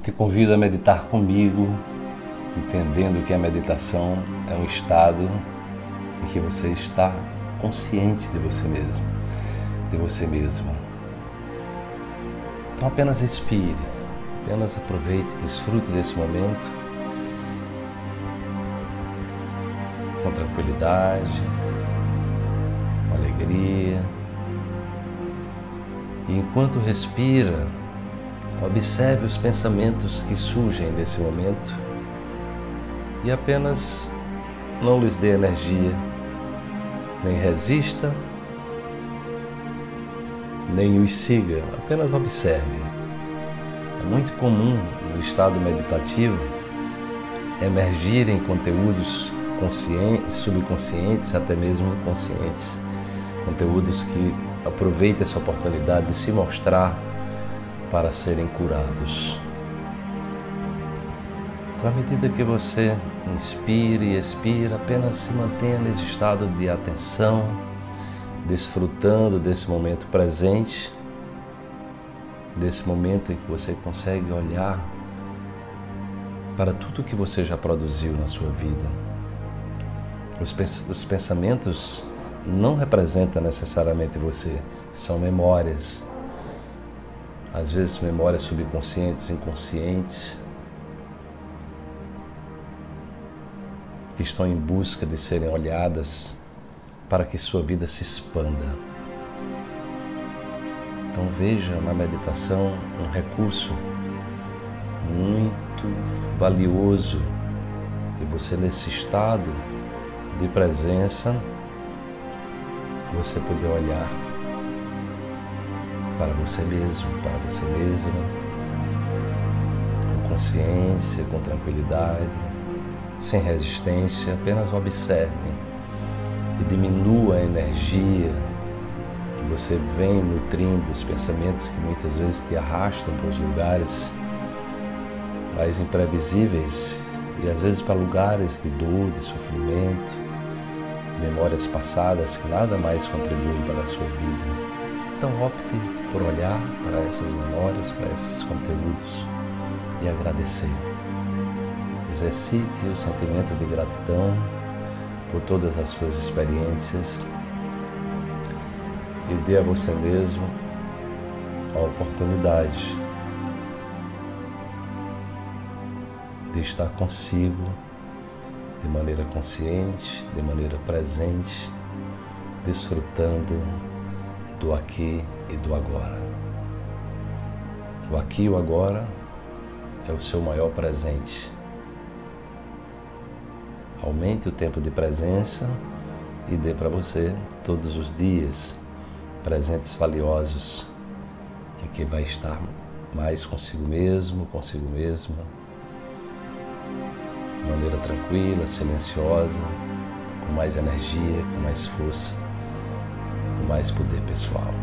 Eu te convido a meditar comigo, entendendo que a meditação é um estado em que você está consciente de você mesmo, de você mesmo. Então apenas respire, apenas aproveite, desfrute desse momento com tranquilidade, com alegria. E enquanto respira, observe os pensamentos que surgem nesse momento e apenas não lhes dê energia, nem resista, nem os siga, apenas observe. É muito comum no estado meditativo emergirem conteúdos conscientes, subconscientes, até mesmo inconscientes, conteúdos que aproveitem essa oportunidade de se mostrar para serem curados. Então, à medida que você inspira e expira, apenas se mantenha nesse estado de atenção, desfrutando desse momento presente, desse momento em que você consegue olhar para tudo que você já produziu na sua vida. Os pensamentos não representam necessariamente você, são memórias. Às vezes memórias subconscientes, inconscientes, que estão em busca de serem olhadas para que sua vida se expanda. Então veja na meditação um recurso muito valioso e você nesse estado de presença, você poder olhar para você mesmo, para você mesma, com consciência, com tranquilidade, sem resistência, apenas observe e diminua a energia que você vem nutrindo, os pensamentos que muitas vezes te arrastam para os lugares mais imprevisíveis e às vezes para lugares de dor, de sofrimento, memórias passadas que nada mais contribuem para a sua vida. Então opte por olhar para essas memórias, para esses conteúdos e agradecer. Exercite o sentimento de gratidão por todas as suas experiências e dê a você mesmo a oportunidade de estar consigo de maneira consciente, de maneira presente, desfrutando do aqui e do agora. O aqui e o agora é o seu maior presente. Aumente o tempo de presença e dê para você todos os dias presentes valiosos em que vai estar mais consigo mesmo, consigo mesma de maneira tranquila, silenciosa, com mais energia, com mais força, mais poder pessoal.